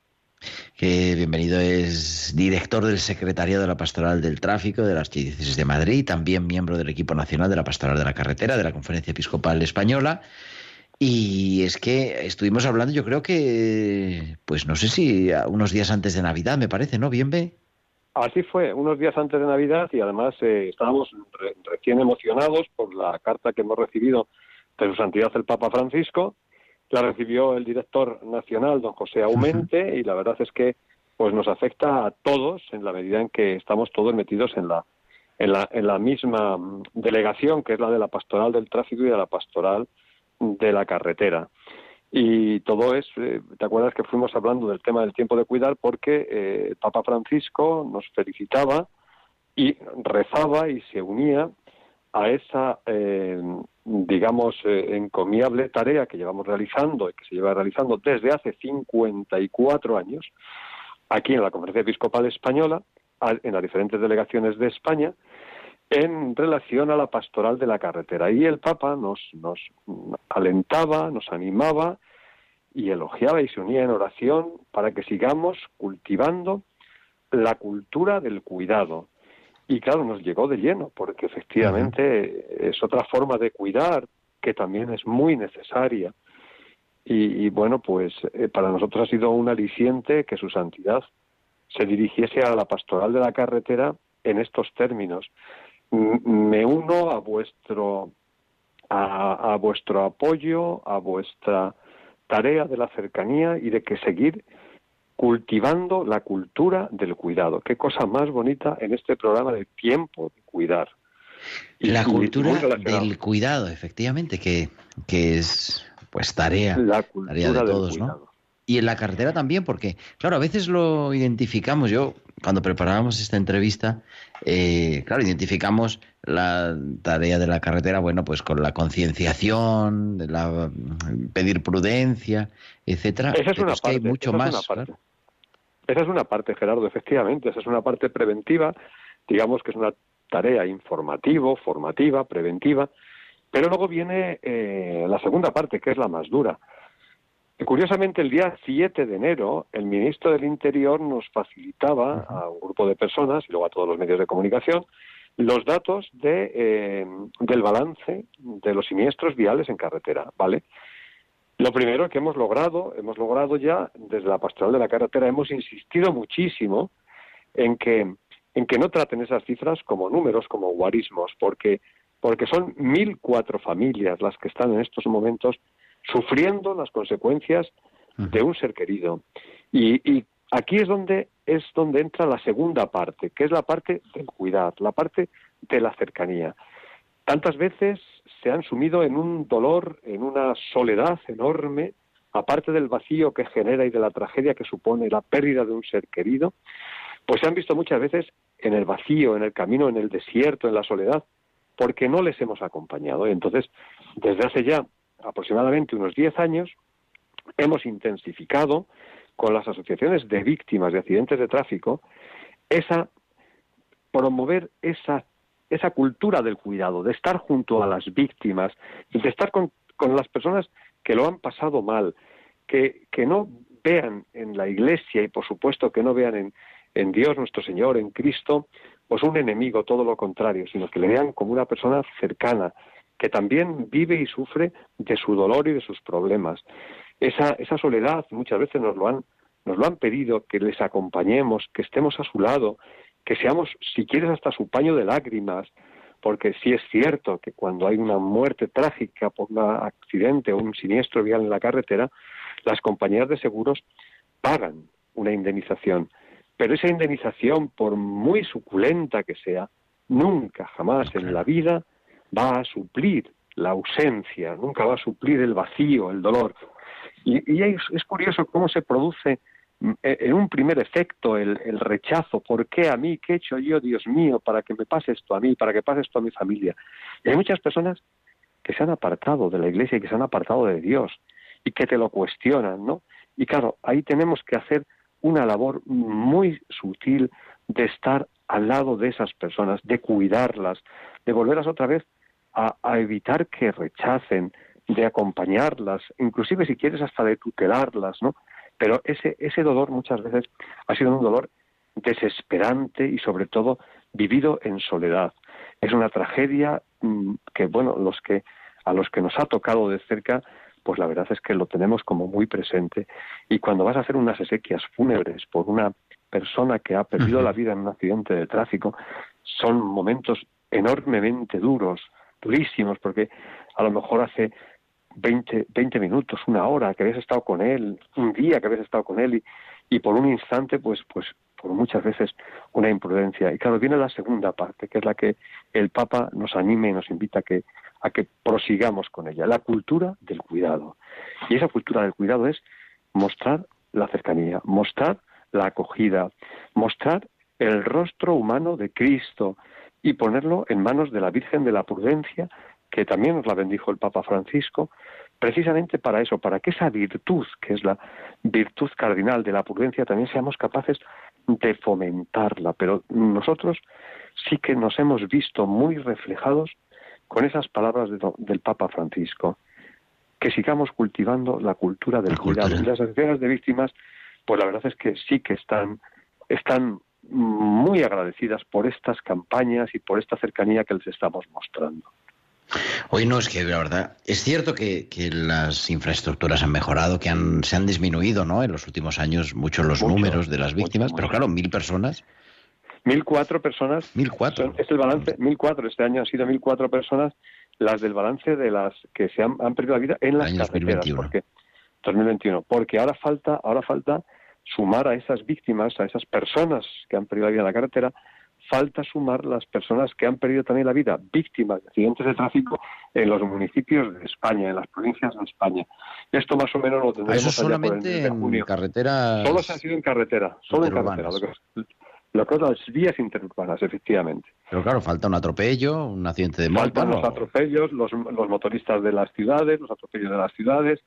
Que bienvenido es director del Secretariado de la Pastoral del Tráfico de la Archidiócesis de Madrid, también miembro del equipo nacional de la Pastoral de la Carretera de la Conferencia Episcopal Española. Y es que estuvimos hablando, yo creo que, pues no sé si unos días antes de Navidad, me parece, ¿no? Bien, ve. Así fue, unos días antes de Navidad y además eh, estábamos re- recién emocionados por la carta que hemos recibido de su santidad el Papa Francisco. La recibió el director nacional, don José Aumente, y la verdad es que pues nos afecta a todos en la medida en que estamos todos metidos en la, en la, en la misma mm, delegación, que es la de la pastoral del tráfico y de la pastoral de la carretera. Y todo es, eh, ¿te acuerdas que fuimos hablando del tema del tiempo de cuidar? Porque eh, Papa Francisco nos felicitaba y rezaba y se unía a esa, eh, digamos, eh, encomiable tarea que llevamos realizando y que se lleva realizando desde hace 54 años aquí en la Conferencia Episcopal Española, en las diferentes delegaciones de España, en relación a la pastoral de la carretera. Y el Papa nos, nos alentaba, nos animaba y elogiaba y se unía en oración para que sigamos cultivando la cultura del cuidado. Y claro, nos llegó de lleno, porque efectivamente es otra forma de cuidar que también es muy necesaria. Y, y bueno, pues eh, para nosotros ha sido un aliciente que su santidad se dirigiese a la pastoral de la carretera en estos términos. Me uno a vuestro a, a vuestro apoyo, a vuestra tarea de la cercanía y de que seguir cultivando la cultura del cuidado. Qué cosa más bonita en este programa de tiempo de cuidar. Y- La cultura del cuidado, efectivamente, que, que es pues tarea, la tarea de del todos, ¿no? Y en la carretera también, porque, claro, a veces lo identificamos. Yo, cuando preparábamos esta entrevista, eh, claro, identificamos la tarea de la carretera, bueno, pues con la concienciación, de la pedir prudencia, etcétera. Esa es pero una es que hay parte, mucho esa es una parte. claro. Esa es una parte, Gerardo, efectivamente, esa es una parte preventiva, digamos que es una tarea informativo, formativa, preventiva, pero luego viene eh, la segunda parte, que es la más dura. Curiosamente, el día 7 de enero, el ministro del Interior nos facilitaba a un grupo de personas y luego a todos los medios de comunicación los datos de, eh, del balance de los siniestros viales en carretera, ¿vale? Lo primero que hemos logrado, hemos logrado ya desde la pastoral de la carretera, hemos insistido muchísimo en que, en que no traten esas cifras como números, como guarismos, porque, porque son 1.004 familias las que están en estos momentos sufriendo las consecuencias de un ser querido. Y, y aquí es donde es donde entra la segunda parte, que es la parte del cuidar, la parte de la cercanía. Tantas veces se han sumido en un dolor, en una soledad enorme, aparte del vacío que genera y de la tragedia que supone la pérdida de un ser querido, pues se han visto muchas veces en el vacío, en el camino, en el desierto, en la soledad, porque no les hemos acompañado. Entonces, desde hace ya aproximadamente unos 10 años, hemos intensificado con las asociaciones de víctimas de accidentes de tráfico esa promover esa esa cultura del cuidado, de estar junto a las víctimas, de estar con, con las personas que lo han pasado mal, que, que no vean en la Iglesia y por supuesto que no vean en, en Dios nuestro Señor, en Cristo, pues un enemigo, todo lo contrario, sino que le vean como una persona cercana, que también vive y sufre de su dolor y de sus problemas. Esa, esa soledad muchas veces nos lo han nos lo han pedido, que les acompañemos, que estemos a su lado, que seamos, si quieres, hasta su paño de lágrimas, porque sí es cierto que cuando hay una muerte trágica por un accidente o un siniestro vial en la carretera, las compañías de seguros pagan una indemnización. Pero esa indemnización, por muy suculenta que sea, nunca, jamás en la vida va a suplir la ausencia, nunca va a suplir el vacío, el dolor. Y, es, curioso cómo se produce eh, en un primer efecto el, el, rechazo, ¿por qué a mí? ¿Qué he hecho yo, Dios mío, para que me pase esto a mí, para que pase esto a mi familia? Y hay muchas personas que se han apartado de la iglesia y que se han apartado de Dios y que te lo cuestionan, ¿no? Y claro, ahí tenemos que hacer una labor muy sutil de estar al lado de esas personas, de cuidarlas, de volverlas otra vez a, a evitar que rechacen, de acompañarlas, inclusive si quieres hasta de tutelarlas, ¿no? Pero ese, ese dolor muchas veces ha sido un dolor desesperante y sobre todo vivido en soledad. Es una tragedia mm, que, bueno, los que, a los que nos ha tocado de cerca, pues la verdad es que lo tenemos como muy presente. Y cuando vas a hacer unas exequias fúnebres por una persona que ha perdido la vida en un accidente de tráfico, son momentos enormemente duros, durísimos, porque a lo mejor hace 20, 20 minutos, una hora que habías estado con él, un día que habías estado con él y, y por un instante, pues, pues por muchas veces una imprudencia. Y claro, viene la segunda parte, que es la que el Papa nos anime y nos invita a que, a que prosigamos con ella, la cultura del cuidado. Y esa cultura del cuidado es mostrar la cercanía, mostrar la acogida, mostrar el rostro humano de Cristo y ponerlo en manos de la Virgen de la Prudencia que también nos la bendijo el Papa Francisco, precisamente para eso, para que esa virtud, que es la virtud cardinal de la prudencia, también seamos capaces de fomentarla. Pero nosotros sí que nos hemos visto muy reflejados con esas palabras del Papa Francisco, que sigamos cultivando la cultura del cuidado. Y las asociaciones de víctimas, pues la verdad es que sí que están, están muy agradecidas por estas campañas y por esta cercanía que les estamos mostrando. Hoy no es que la verdad es cierto que, las infraestructuras han mejorado, que han, se han disminuido, ¿no? En los últimos años mucho los números de las víctimas, pero claro, mil personas. Mil cuatro personas. Mil cuatro. Es el balance. Mil cuatro. Este año han sido mil cuatro personas las del balance de las que se han, perdido la vida en las carreteras. 2021. Porque, 2021. Porque ahora falta, ahora falta sumar a esas víctimas, a esas personas que han perdido la vida en la carretera, falta sumar las personas que han perdido también la vida víctimas de accidentes de tráfico en los municipios de España, en las provincias de España. Esto más o menos lo tendremos Eso solamente en carretera. Solo se ha sido en carretera, solo en carretera. Lo que, lo que las vías interurbanas, efectivamente. Pero claro, falta un atropello, un accidente de moto. Faltan los atropellos, los, los, motoristas de las ciudades, los atropellos de las ciudades,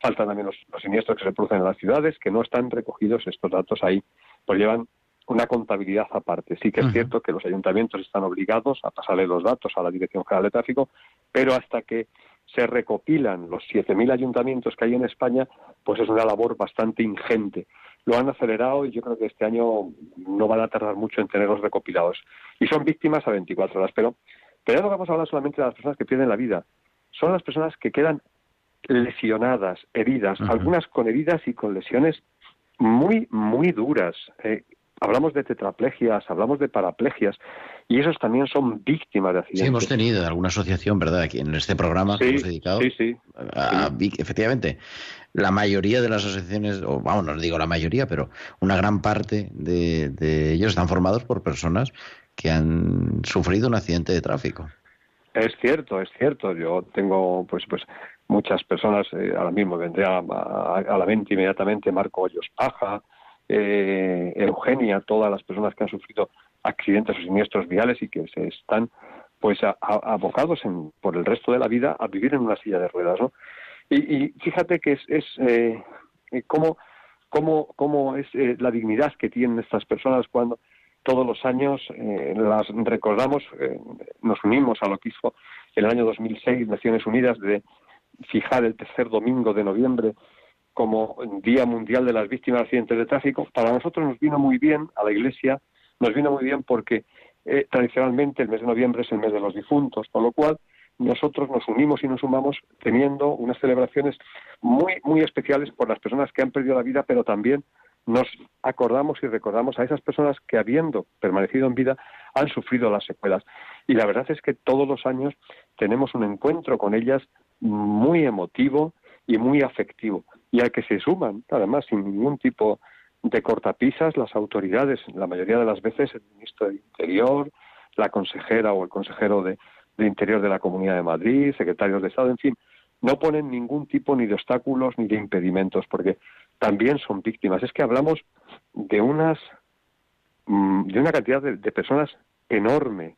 faltan también los, los, siniestros que se producen en las ciudades, que no están recogidos estos datos ahí, pues llevan una contabilidad aparte. Sí que es cierto que los ayuntamientos están obligados a pasarle los datos a la Dirección General de Tráfico, pero hasta que se recopilan los 7.000 ayuntamientos que hay en España, pues es una labor bastante ingente. Lo han acelerado y yo creo que este año no van a tardar mucho en tenerlos recopilados. Y son víctimas a 24 horas, pero, pero ya no vamos a hablar solamente de las personas que pierden la vida, son las personas que quedan lesionadas, heridas, algunas con heridas y con lesiones muy, muy duras. Eh, hablamos de tetraplegias, hablamos de paraplegias, y esos también son víctimas de accidentes. Sí, hemos tenido alguna asociación, ¿verdad?, aquí en este programa que hemos dedicado. Sí, sí. efectivamente, la mayoría de las asociaciones, o vamos, no digo la mayoría, pero una gran parte de, ellos están formados por personas que han sufrido un accidente de tráfico. Es cierto, es cierto. Yo tengo, pues, pues muchas personas, eh, ahora mismo vendría a, a, la mente inmediatamente Marco Hoyos Paja, eh, Eugenia, todas las personas que han sufrido accidentes o siniestros viales y que se están pues abocados en, por el resto de la vida a vivir en una silla de ruedas, ¿no? Y, fíjate que es, es eh, cómo, cómo, cómo es eh, la dignidad que tienen estas personas cuando todos los años las recordamos, nos unimos a lo que hizo el año 2006 Naciones Unidas de fijar el tercer domingo de noviembre como Día Mundial de las Víctimas de Accidentes de Tráfico. Para nosotros nos vino muy bien, a la Iglesia, nos vino muy bien porque eh, tradicionalmente el mes de noviembre es el mes de los difuntos, con lo cual nosotros nos unimos y nos sumamos teniendo unas celebraciones muy, muy especiales por las personas que han perdido la vida, pero también nos acordamos y recordamos a esas personas que habiendo permanecido en vida han sufrido las secuelas. Y la verdad es que todos los años tenemos un encuentro con ellas muy emotivo y muy afectivo, y al que se suman, además, sin ningún tipo de cortapisas, las autoridades, la mayoría de las veces el ministro del Interior, la consejera o el consejero de, de Interior de la Comunidad de Madrid, secretarios de Estado, en fin, no ponen ningún tipo ni de obstáculos ni de impedimentos, porque también son víctimas. Es que hablamos de unas mm, de una cantidad de, personas enorme,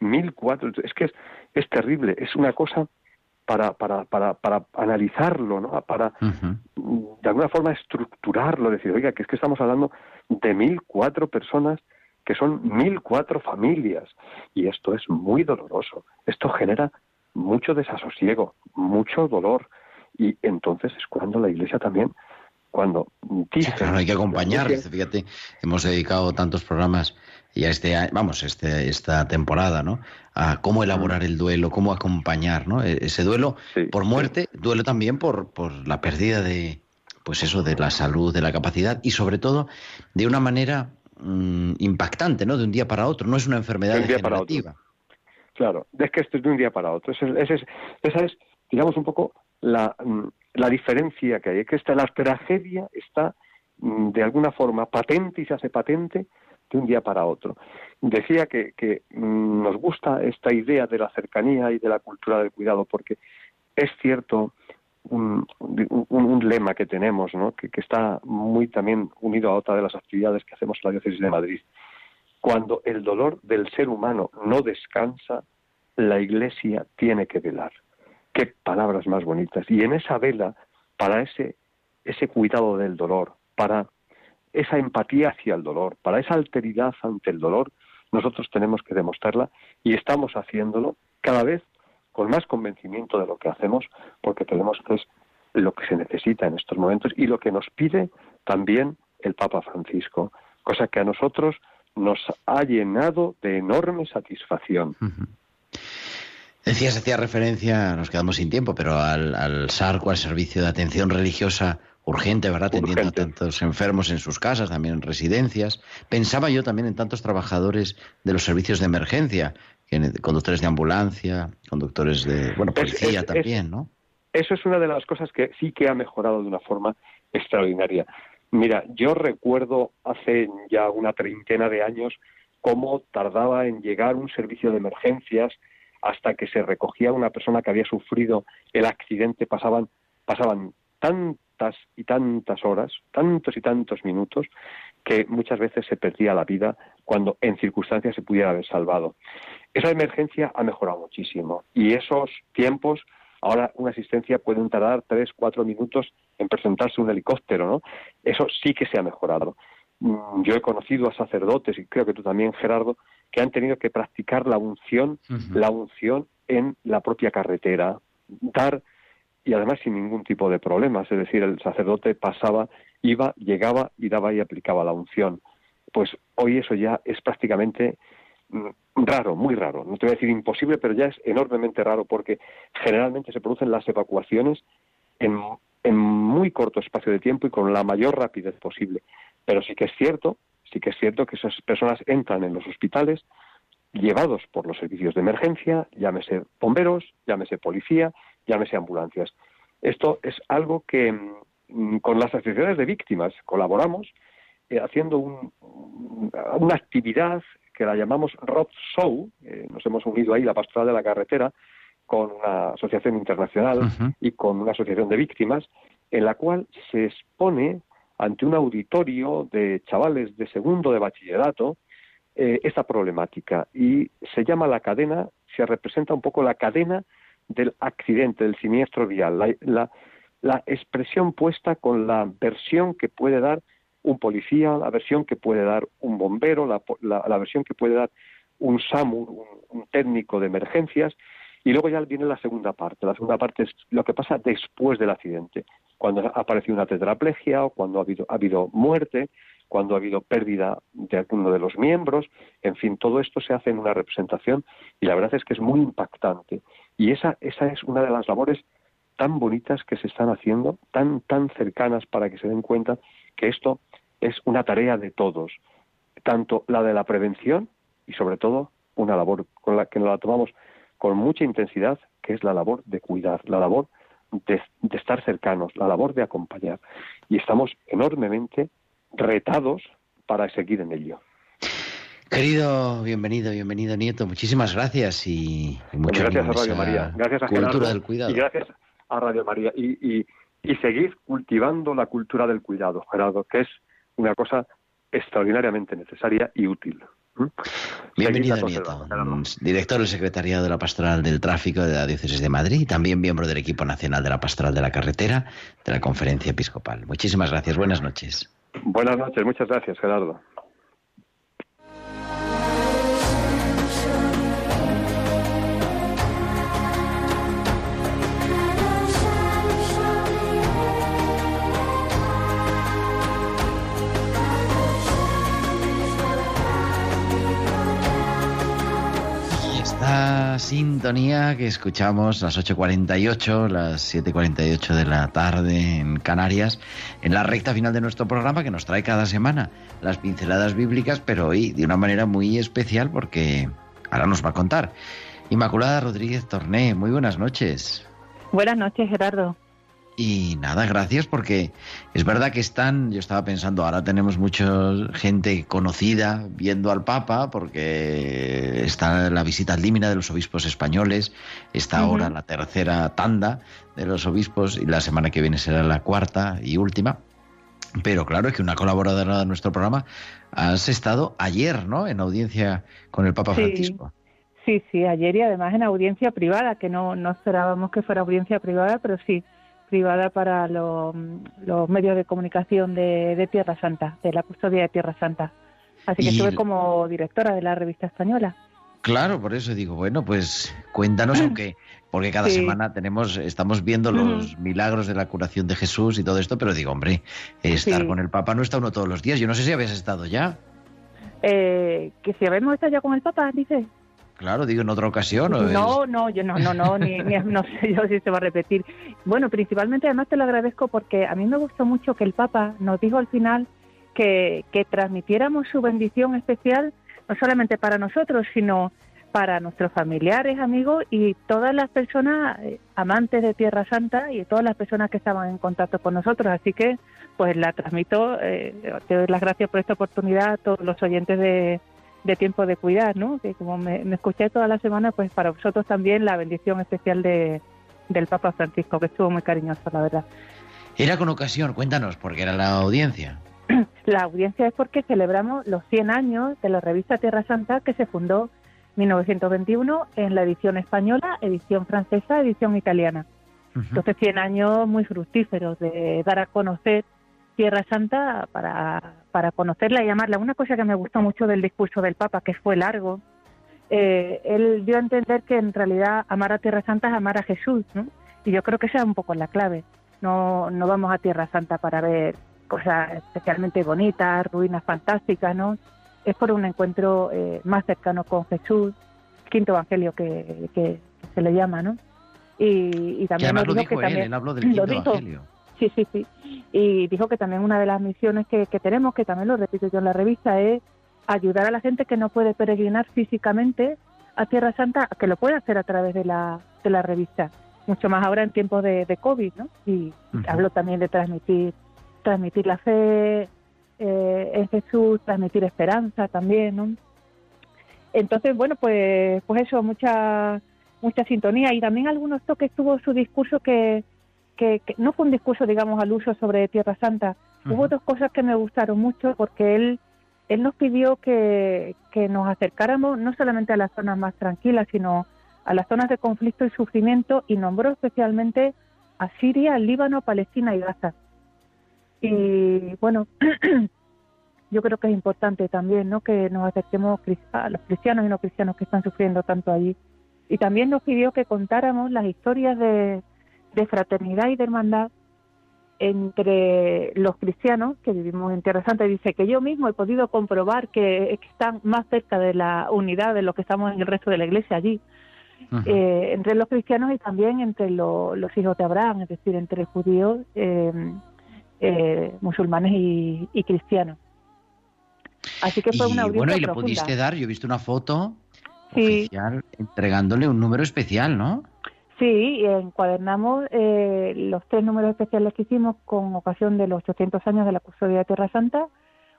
mil cuatro, es que es, es terrible, es una cosa para, para, para, para analizarlo, ¿no? para mm, de alguna forma estructurarlo, decir, oiga, que es que estamos hablando de mil cuatro personas que son mil cuatro familias y esto es muy doloroso, esto genera mucho desasosiego, mucho dolor. Y entonces es cuando la Iglesia también cuando claro, hay que acompañar fíjate hemos dedicado tantos programas y a este vamos este esta temporada no a cómo elaborar el duelo cómo acompañar no e-, ese duelo por muerte duelo también por por la pérdida de pues eso de la salud de la capacidad y sobre todo de una manera mm, impactante no de un día para otro no es una enfermedad degenerativa. Claro es que esto es de un día para otro esa es, esa es digamos un poco la mm, la diferencia que hay, es que esta, la tragedia está mm, de alguna forma patente y se hace patente de un día para otro. Decía que, mm, nos gusta esta idea de la cercanía y de la cultura del cuidado, porque es cierto un, un, lema que tenemos, ¿no? que, que, está muy también unido a otra de las actividades que hacemos en la diócesis de Madrid. Cuando el dolor del ser humano no descansa, la Iglesia tiene que velar. Qué palabras más bonitas. Y en esa vela, para ese, ese cuidado del dolor, para esa empatía hacia el dolor, para esa alteridad ante el dolor, nosotros tenemos que demostrarla y estamos haciéndolo cada vez con más convencimiento de lo que hacemos, porque tenemos que es lo que se necesita en estos momentos y lo que nos pide también el Papa Francisco, cosa que a nosotros nos ha llenado de enorme satisfacción. Decías, hacía referencia, nos quedamos sin tiempo, pero al, al SARCO, al Servicio de Atención Religiosa Urgente, ¿verdad? Atendiendo a tantos enfermos en sus casas, también en residencias. Pensaba yo también en tantos trabajadores de los servicios de emergencia, conductores de ambulancia, conductores de, bueno, policía también, ¿no? Eso es una de las cosas que sí que ha mejorado de una forma extraordinaria. Mira, yo recuerdo hace ya una treintena de años cómo tardaba en llegar un servicio de emergencias hasta que se recogía una persona que había sufrido el accidente pasaban, pasaban tantas y tantas horas, tantos y tantos minutos, que muchas veces se perdía la vida cuando en circunstancias se pudiera haber salvado. Esa emergencia ha mejorado muchísimo y esos tiempos, ahora una asistencia puede tardar tres, cuatro minutos en presentarse un helicóptero, ¿no? Eso sí que se ha mejorado. Mm, yo he conocido a sacerdotes, y creo que tú también, Gerardo, que han tenido que practicar la unción, la unción en la propia carretera, dar y además sin ningún tipo de problemas, es decir, el sacerdote pasaba, iba, llegaba y daba y aplicaba la unción. Pues hoy eso ya es prácticamente mm, raro, muy raro. No te voy a decir imposible, pero ya es enormemente raro porque generalmente se producen las evacuaciones en, en muy corto espacio de tiempo y con la mayor rapidez posible. Pero sí que es cierto sí que es cierto que esas personas entran en los hospitales llevados por los servicios de emergencia, llámese bomberos, llámese policía, llámese ambulancias. Esto es algo que mm, con las asociaciones de víctimas colaboramos eh, haciendo una actividad que la llamamos Road Show, eh, nos hemos unido ahí la pastoral de la carretera con una asociación internacional y con una asociación de víctimas, en la cual se expone ante un auditorio de chavales de segundo de bachillerato eh, esta problemática. Y se llama la cadena, se representa un poco la cadena del accidente, del siniestro vial, la, la, expresión puesta con la versión que puede dar un policía, la versión que puede dar un bombero, la, la, versión que puede dar un SAMU, un, técnico de emergencias, y luego ya viene la segunda parte. La segunda parte es lo que pasa después del accidente, cuando ha aparecido una tetraplegia o cuando ha habido, ha habido muerte, cuando ha habido pérdida de alguno de los miembros, en fin, todo esto se hace en una representación y la verdad es que es muy impactante. Y esa, esa es una de las labores tan bonitas que se están haciendo, tan, tan cercanas para que se den cuenta que esto es una tarea de todos, tanto la de la prevención y sobre todo una labor con la que nos la tomamos con mucha intensidad, que es la labor de cuidar, la labor de, estar cercanos, la labor de acompañar. Y estamos enormemente retados para seguir en ello. Querido, bienvenido, bienvenido Nieto, muchísimas gracias y, muchas gracias a Radio María, gracias a cultura del cuidado. y gracias a Radio María y, y, seguir cultivando la cultura del cuidado, Gerardo, que es una cosa extraordinariamente necesaria y útil. Bienvenido, Nieto, director del Secretariado de la Pastoral del Tráfico de la Diócesis de Madrid y también miembro del equipo nacional de la Pastoral de la Carretera de la Conferencia Episcopal. Muchísimas gracias, buenas noches. Buenas noches, muchas gracias, Gerardo. Sintonía que escuchamos las 8.48, las 7.48 de la tarde en Canarias, en la recta final de nuestro programa que nos trae cada semana las pinceladas bíblicas, pero hoy de una manera muy especial porque ahora nos va a contar. Inmaculada Rodríguez Torné, muy buenas noches. Buenas noches, Gerardo. Y nada, gracias porque es verdad que están, yo estaba pensando, ahora tenemos mucha gente conocida viendo al Papa porque está la visita al límina de los obispos españoles, está ahora la tercera tanda de los obispos y la semana que viene será la cuarta y última. Pero claro, es que una colaboradora de nuestro programa has estado ayer, ¿no? En audiencia con el Papa Francisco. Sí, sí, ayer y además en audiencia privada, que no, no esperábamos que fuera audiencia privada, pero sí, privada para los medios de comunicación de, Tierra Santa, de la custodia de Tierra Santa. Así que estuve como directora de la revista española. Claro, por eso digo, bueno, pues cuéntanos, aunque porque cada semana tenemos, estamos viendo los milagros de la curación de Jesús y todo esto, pero digo, hombre, estar con el Papa no está uno todos los días. Yo no sé si habías estado ya. Eh, que si habíamos estado ya con el Papa, dice. Claro, digo en otra ocasión. no, no, yo no, no, no, ni, no sé yo si se va a repetir. Bueno, principalmente además te lo agradezco porque a mí me gustó mucho que el Papa nos dijo al final que, que transmitiéramos su bendición especial, no solamente para nosotros, sino para nuestros familiares, amigos y todas las personas eh, amantes de Tierra Santa y todas las personas que estaban en contacto con nosotros. Así que, pues la transmito, eh, te doy las gracias por esta oportunidad a todos los oyentes de, de tiempo de cuidar, ¿no? Que como me, escuché toda la semana, pues para vosotros también la bendición especial de, del Papa Francisco, que estuvo muy cariñoso, la verdad. Era con ocasión, cuéntanos, porque era la audiencia. La audiencia es porque celebramos los 100 años de la revista Tierra Santa que se fundó en 1921 en la edición española, edición francesa, edición italiana. Entonces 100 años muy fructíferos de dar a conocer Tierra Santa para, para conocerla y amarla. Una cosa que me gustó mucho del discurso del Papa, que fue largo, eh, él dio a entender que en realidad amar a Tierra Santa es amar a Jesús, ¿no? Y yo creo que esa es un poco la clave. No, no vamos a Tierra Santa para ver cosas especialmente bonitas, ruinas fantásticas, ¿no? Es por un encuentro eh, más cercano con Jesús, quinto evangelio que, que, se le llama, ¿no? Y, también lo dijo, que también, él habló del quinto evangelio. Sí, sí, sí. Y dijo que también una de las misiones que, tenemos, que también lo repito yo en la revista, es ayudar a la gente que no puede peregrinar físicamente a Tierra Santa, que lo puede hacer a través de la, de la revista. Mucho más ahora en tiempos de, de COVID, ¿no? Y hablo también de transmitir, transmitir la fe eh, en Jesús, transmitir esperanza también, ¿no? Entonces, bueno, pues, pues eso, mucha, mucha sintonía y también algunos toques tuvo su discurso que, que, no fue un discurso, digamos, al uso sobre Tierra Santa. Hubo dos cosas que me gustaron mucho porque él, él nos pidió que, que nos acercáramos no solamente a las zonas más tranquilas, sino a las zonas de conflicto y sufrimiento y nombró especialmente a Siria, Líbano, Palestina y Gaza. Y bueno, yo creo que es importante también, ¿no? Que nos acerquemos a los cristianos y no cristianos que están sufriendo tanto allí. Y también nos pidió que contáramos las historias de, de fraternidad y de hermandad entre los cristianos que vivimos en Tierra Santa. Dice que yo mismo he podido comprobar que están más cerca de la unidad de lo que estamos en el resto de la iglesia allí. Eh, entre los cristianos y también entre los hijos de Abraham, es decir, entre judíos, eh, eh, musulmanes y, cristianos. Así que fue una audiencia Bueno, y le pudiste dar, yo he visto una foto oficial entregándole un número especial, ¿no? Sí, encuadernamos eh, los tres números especiales que hicimos con ocasión de los 800 años de la custodia de Tierra Santa,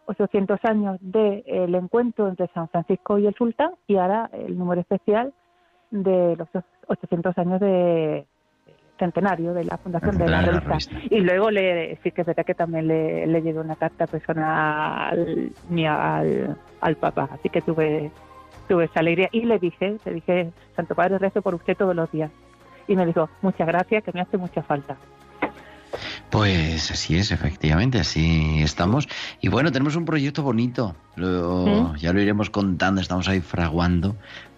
800 años del encuentro entre San Francisco y el Sultán y ahora el número especial de los 800 años de centenario de la fundación de la, revista. Y luego le sí que es verdad que también le, le una carta personal al, al Papa, así que tuve tuve esa alegría. Y le dije, le dije, Santo Padre, rezo por usted todos los días y me dijo, muchas gracias, que me hace mucha falta. Pues así es, efectivamente, así estamos. Y bueno, tenemos un proyecto bonito, ¿Mm? ya lo iremos contando, estamos ahí fraguando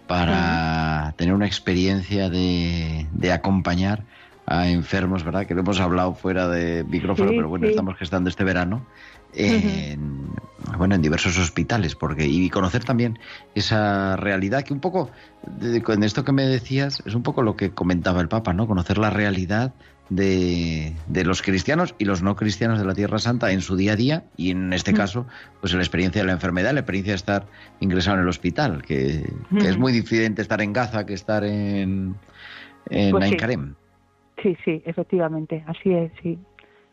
para tener una experiencia de, de, acompañar a enfermos, ¿verdad? Que lo hemos hablado fuera de micrófono, pero bueno, estamos gestando este verano en, bueno, en diversos hospitales, porque y conocer también esa realidad que un poco, con esto que me decías, es un poco lo que comentaba el Papa, ¿no? Conocer la realidad de, de, los cristianos y los no cristianos de la Tierra Santa en su día a día y en este caso, pues la experiencia de la enfermedad, la experiencia de estar ingresado en el hospital, que, es muy diferente estar en Gaza que estar en, en pues sí, sí, efectivamente, así es, sí,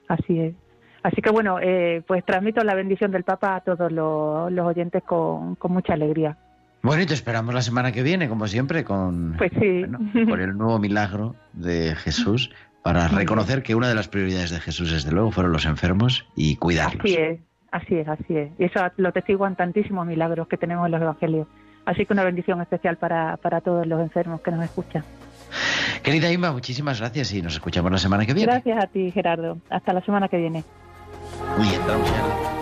así es. Así que bueno, eh, pues transmito la bendición del Papa a todos los, oyentes con, mucha alegría. Bueno, y te esperamos la semana que viene, como siempre, con pues sí. por el nuevo milagro de Jesús, para reconocer que una de las prioridades de Jesús, desde luego, fueron los enfermos y cuidarlos. Así es, así es, así es. Y eso lo en tantísimos milagros que tenemos en los evangelios. Así que una bendición especial para, para todos los enfermos que nos escuchan. Querida Inma, muchísimas gracias y nos escuchamos la semana que viene. Gracias a ti, Gerardo. Hasta la semana que viene. Uy, entramos ya.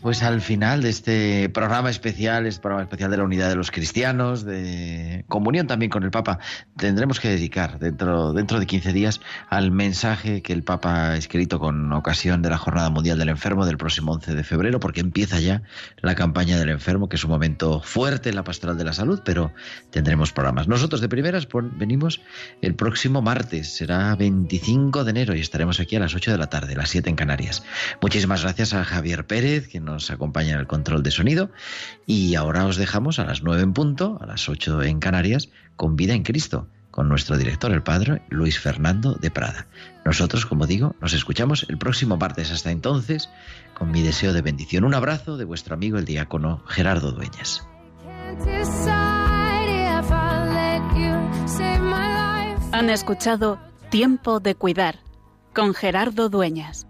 Pues al final de este programa especial, este programa especial de la unidad de los cristianos, de comunión también con el Papa. Tendremos que dedicar dentro, dentro de 15 días al mensaje que el Papa ha escrito con ocasión de la Jornada Mundial del Enfermo del próximo 11 de febrero, porque empieza ya la campaña del enfermo, que es un momento fuerte en la pastoral de la salud, pero tendremos programas. Nosotros de primeras venimos el próximo martes, será 25 de enero y estaremos aquí a las 8 de la tarde, las 7 en Canarias. Muchísimas gracias a Javier Pérez, que nos acompaña en el control de sonido. Y ahora os dejamos a las 9 en punto, a las 8 en Canarias, con Vida en Cristo, con nuestro director, el padre Luis Fernando de Prada. Nosotros, como digo, nos escuchamos el próximo martes. Hasta entonces, con mi deseo de bendición. Un abrazo de vuestro amigo el diácono Gerardo Dueñas. Han escuchado Tiempo de Cuidar con Gerardo Dueñas.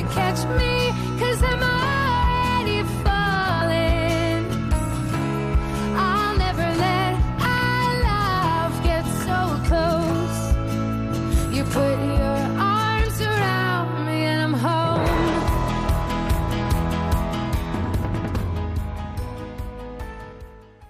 Catch me